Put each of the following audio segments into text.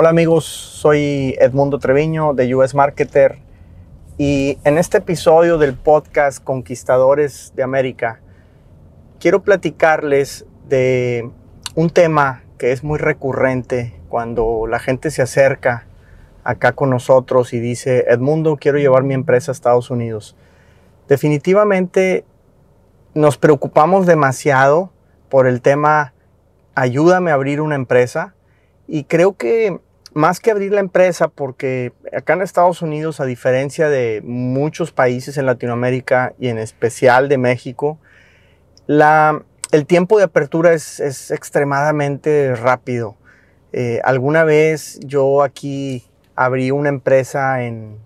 Hola amigos, soy Edmundo Treviño de US Marketer. Y en este episodio del podcast Conquistadores de América quiero platicarles de un tema que es muy recurrente cuando la gente se acerca acá con nosotros y dice, Edmundo, quiero llevar mi empresa a Estados Unidos. Definitivamente nos preocupamos demasiado por el tema, ayúdame a abrir una empresa y creo que más que abrir la empresa, porque acá en Estados Unidos, a diferencia de muchos países en Latinoamérica y en especial de México, la, el tiempo de apertura es, es extremadamente rápido. Eh, alguna vez yo aquí abrí una empresa en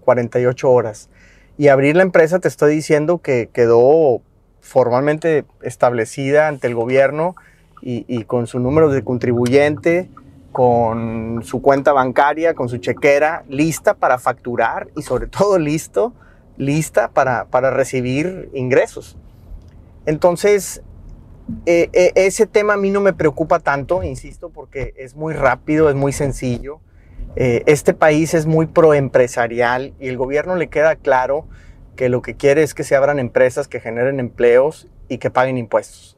48 horas y abrir la empresa te estoy diciendo que quedó formalmente establecida ante el gobierno y, y con su número de contribuyente con su cuenta bancaria, con su chequera, lista para facturar y sobre todo listo, lista para, para recibir ingresos. Entonces, eh, eh, ese tema a mí no me preocupa tanto, insisto, porque es muy rápido, es muy sencillo. Eh, este país es muy proempresarial y el gobierno le queda claro que lo que quiere es que se abran empresas que generen empleos y que paguen impuestos.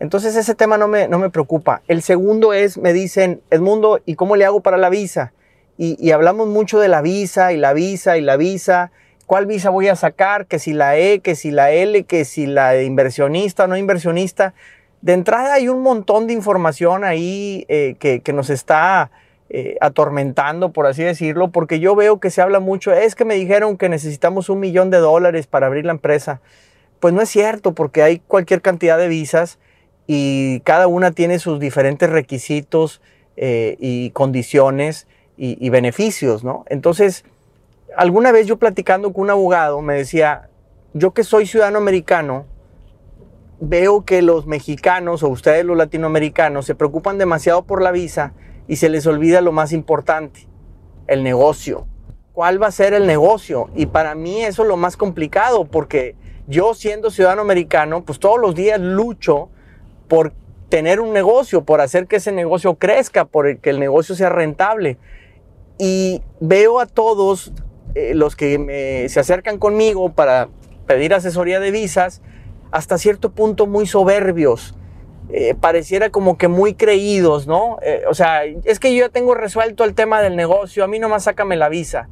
Entonces ese tema no me, no me preocupa. El segundo es, me dicen, Edmundo, ¿y cómo le hago para la visa? Y, hablamos mucho de la visa y la visa y la visa. ¿Cuál visa voy a sacar? Que si la E, que si la L, que si la de inversionista o no inversionista. De entrada hay un montón de información ahí eh, que, nos está eh, atormentando, por así decirlo, porque yo veo que se habla mucho, es que me dijeron que necesitamos un millón de dólares para abrir la empresa. Pues no es cierto, porque hay cualquier cantidad de visas y cada una tiene sus diferentes requisitos eh, y condiciones y, beneficios, ¿no? Entonces, alguna vez yo platicando con un abogado me decía, yo que soy ciudadano americano, veo que los mexicanos o ustedes los latinoamericanos se preocupan demasiado por la visa y se les olvida lo más importante, el negocio. ¿Cuál va a ser el negocio? Y para mí eso es lo más complicado porque yo siendo ciudadano americano, pues todos los días lucho por tener un negocio, por hacer que ese negocio crezca, por que el negocio sea rentable. Y veo a todos eh, los que se acercan conmigo para pedir asesoría de visas, hasta cierto punto muy soberbios. Eh, pareciera como que muy creídos, ¿no? Eh, o sea, es que yo ya tengo resuelto el tema del negocio, a mí nomás sácame la visa.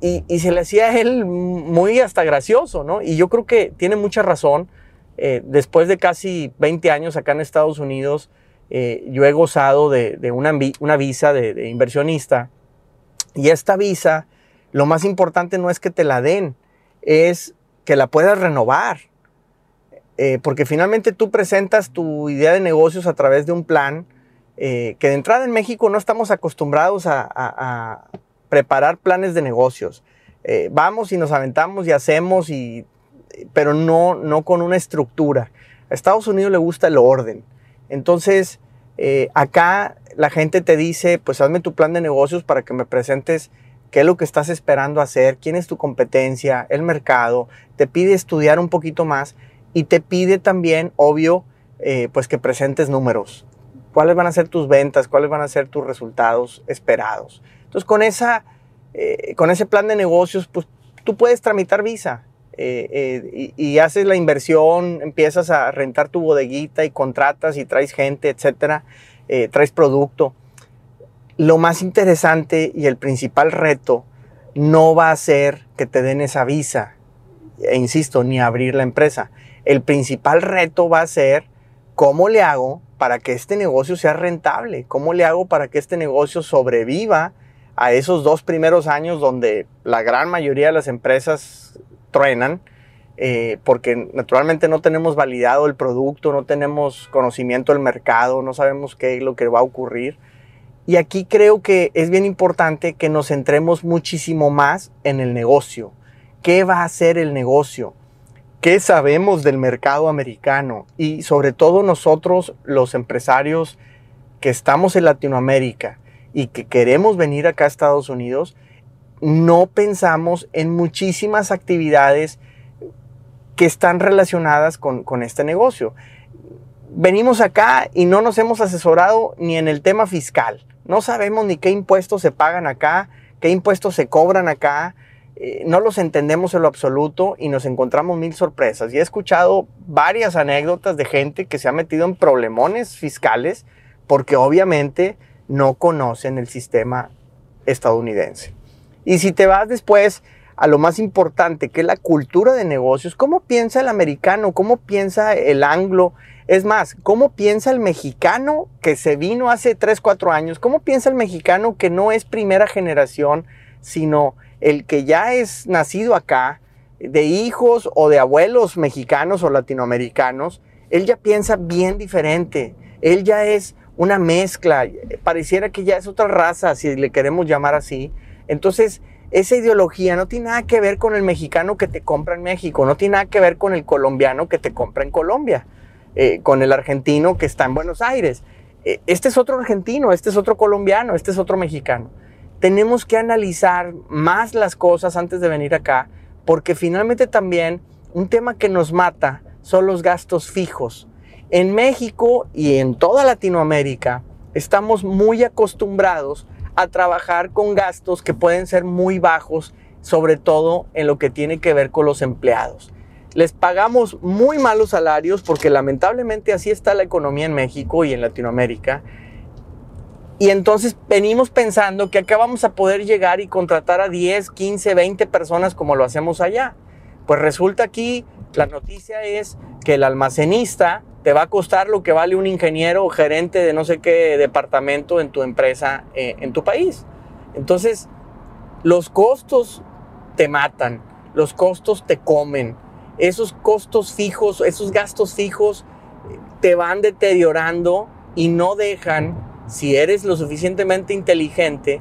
Y, y, se le hacía a él muy hasta gracioso, ¿no? Y yo creo que tiene mucha razón. Eh, después de casi 20 años acá en Estados Unidos, eh, yo he gozado de, una, visa de, inversionista. Y esta visa, lo más importante no es que te la den, es que la puedas renovar. Eh, porque finalmente tú presentas tu idea de negocios a través de un plan que de entrada en México no estamos acostumbrados a, preparar planes de negocios. vamos y nos aventamos y hacemos y pero no, no con una estructura. A Estados Unidos le gusta el orden. Entonces, eh, acá la gente te dice, pues hazme tu plan de negocios para que me presentes qué es lo que estás esperando hacer, quién es tu competencia, el mercado, te pide estudiar un poquito más y te pide también, obvio, eh, pues que presentes números. ¿Cuáles van a ser tus ventas? ¿Cuáles van a ser tus resultados esperados? Entonces, con, esa, eh, con ese plan de negocios, pues tú puedes tramitar visa. Eh, eh, y, haces la inversión, empiezas a rentar tu bodeguita y contratas y traes gente, etcétera, eh, traes producto. Lo más interesante y el principal reto no va a ser que te den esa visa, e insisto, ni abrir la empresa. El principal reto va a ser cómo le hago para que este negocio sea rentable, cómo le hago para que este negocio sobreviva a esos dos primeros años donde la gran mayoría de las empresas truenan, eh, porque naturalmente no tenemos validado el producto, no tenemos conocimiento del mercado, no sabemos qué es lo que va a ocurrir. Y aquí creo que es bien importante que nos centremos muchísimo más en el negocio. ¿Qué va a hacer el negocio? ¿Qué sabemos del mercado americano? Y sobre todo nosotros, los empresarios que estamos en Latinoamérica y que queremos venir acá a Estados Unidos, no pensamos en muchísimas actividades que están relacionadas con, este negocio. Venimos acá y no nos hemos asesorado ni en el tema fiscal. No sabemos ni qué impuestos se pagan acá, qué impuestos se cobran acá, eh, no los entendemos en lo absoluto y nos encontramos mil sorpresas. Y he escuchado varias anécdotas de gente que se ha metido en problemones fiscales porque obviamente no conocen el sistema estadounidense. Y si te vas después a lo más importante, que es la cultura de negocios, ¿cómo piensa el americano? ¿Cómo piensa el anglo? Es más, ¿cómo piensa el mexicano que se vino hace 3, 4 años? ¿Cómo piensa el mexicano que no es primera generación, sino el que ya es nacido acá, de hijos o de abuelos mexicanos o latinoamericanos, él ya piensa bien diferente. Él ya es una mezcla, pareciera que ya es otra raza, si le queremos llamar así. Entonces, esa ideología no tiene nada que ver con el mexicano que te compra en México, no tiene nada que ver con el colombiano que te compra en Colombia, eh, con el argentino que está en Buenos Aires. Eh, este es otro argentino, este es otro colombiano, este es otro mexicano tenemos que analizar más las cosas antes de venir acá, porque finalmente también un tema que nos mata son los gastos fijos. En México y en toda Latinoamérica estamos muy acostumbrados a trabajar con gastos que pueden ser muy bajos, sobre todo en lo que tiene que ver con los empleados. Les pagamos muy malos salarios porque lamentablemente así está la economía en México y en Latinoamérica y entonces venimos pensando que acá vamos a poder llegar y contratar a 10, 15, 20 personas como lo hacemos allá. Pues resulta aquí, la noticia es que el almacenista te va a costar lo que vale un ingeniero o gerente de no sé qué departamento en tu empresa, eh, en tu país. Entonces, los costos te matan, los costos te comen, esos costos fijos, esos gastos fijos eh, te van deteriorando y no dejan si eres lo suficientemente inteligente,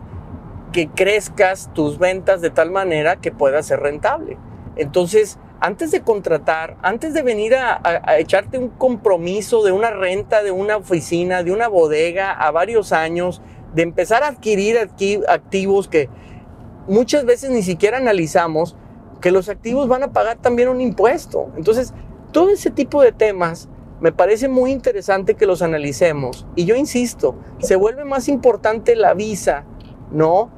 que crezcas tus ventas de tal manera que pueda ser rentable. Entonces, antes de contratar, antes de venir a, echarte un compromiso de una renta de una oficina, de una bodega a varios años, de empezar a adquirir activos que muchas veces ni siquiera analizamos, que los activos van a pagar también un impuesto. Entonces, todo ese tipo de temas me parece muy interesante que los analicemos. Y yo insisto, se vuelve más importante la visa, no,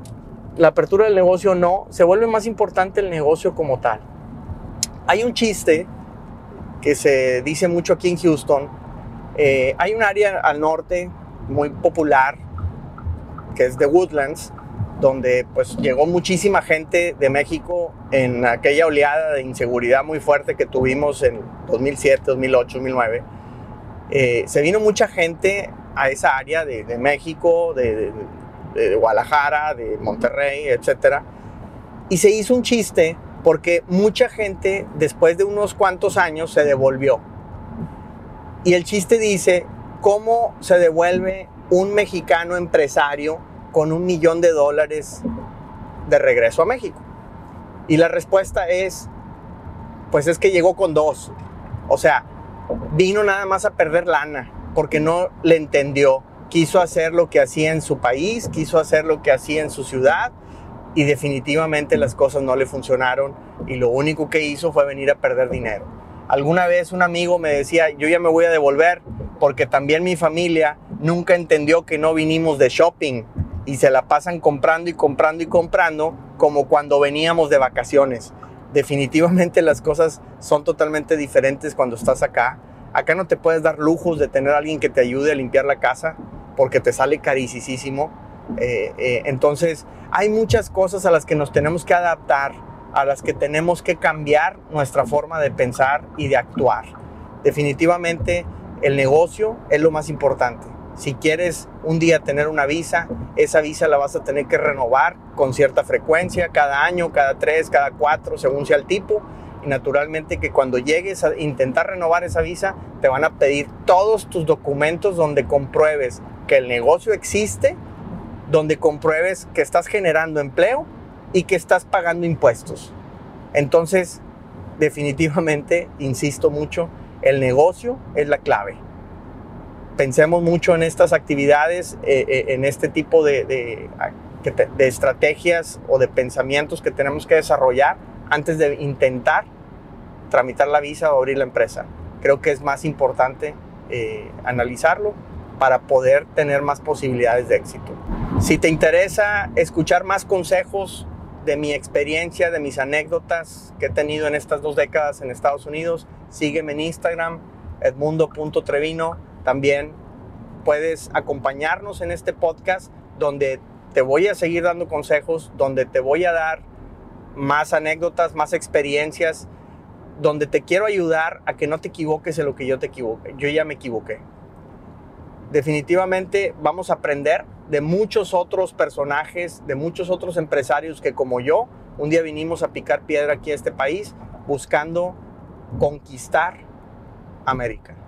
la apertura del negocio no, se vuelve más importante el negocio como tal. Hay un chiste que se dice mucho aquí en Houston. Eh, hay un área al norte muy popular que es The Woodlands, donde pues llegó muchísima gente de México en aquella oleada de inseguridad muy fuerte que tuvimos en 2007, 2008, 2009. se vino mucha gente a esa área de, México, de, de, Guadalajara, de Monterrey, etc. Y se hizo un chiste porque mucha gente después de unos cuantos años se devolvió. Y el chiste dice, ¿cómo se devuelve un mexicano empresario con un millón de dólares de regreso a México? Y la respuesta es, pues es que llegó con dos. O sea, vino nada más a perder lana, porque no le entendió. Quiso hacer lo que hacía en su país, quiso hacer lo que hacía en su ciudad y definitivamente las cosas no le funcionaron y lo único que hizo fue venir a perder dinero. Alguna vez un amigo me decía, yo ya me voy a devolver porque también mi familia nunca entendió que no vinimos de shopping, y se la pasan comprando y comprando y comprando como cuando veníamos de vacaciones. Definitivamente las cosas son totalmente diferentes cuando estás acá. Acá no te puedes dar lujos de tener a alguien que te ayude a limpiar la casa porque te sale carísimo. Eh, eh, entonces hay muchas cosas a las que nos tenemos que adaptar, a las que tenemos que cambiar nuestra forma de pensar y de actuar. Definitivamente el negocio es lo más importante. Si quieres un día tener una visa, esa visa la vas a tener que renovar con cierta frecuencia, cada año, cada tres, cada cuatro, según sea el tipo. Y naturalmente que cuando llegues a intentar renovar esa visa, te van a pedir todos tus documentos donde compruebes que el negocio existe, donde compruebes que estás generando empleo y que estás pagando impuestos. Entonces, definitivamente, insisto mucho, el negocio es la clave pensemos mucho en estas actividades, eh, eh, en este tipo de, de, estrategias o de pensamientos que tenemos que desarrollar antes de intentar tramitar la visa o abrir la empresa. Creo que es más importante eh, analizarlo para poder tener más posibilidades de éxito. Si te interesa escuchar más consejos de mi experiencia, de mis anécdotas que he tenido en estas dos décadas en Estados Unidos, sígueme en Instagram, edmundo.trevino. También puedes acompañarnos en este podcast donde te voy a seguir dando consejos, donde te voy a dar más anécdotas, más experiencias, donde te quiero ayudar a que no te equivoques en lo que yo te equivoqué. Yo ya me equivoqué. Definitivamente vamos a aprender de muchos otros personajes, de muchos otros empresarios que como yo, un día vinimos a picar piedra aquí a este país buscando conquistar América.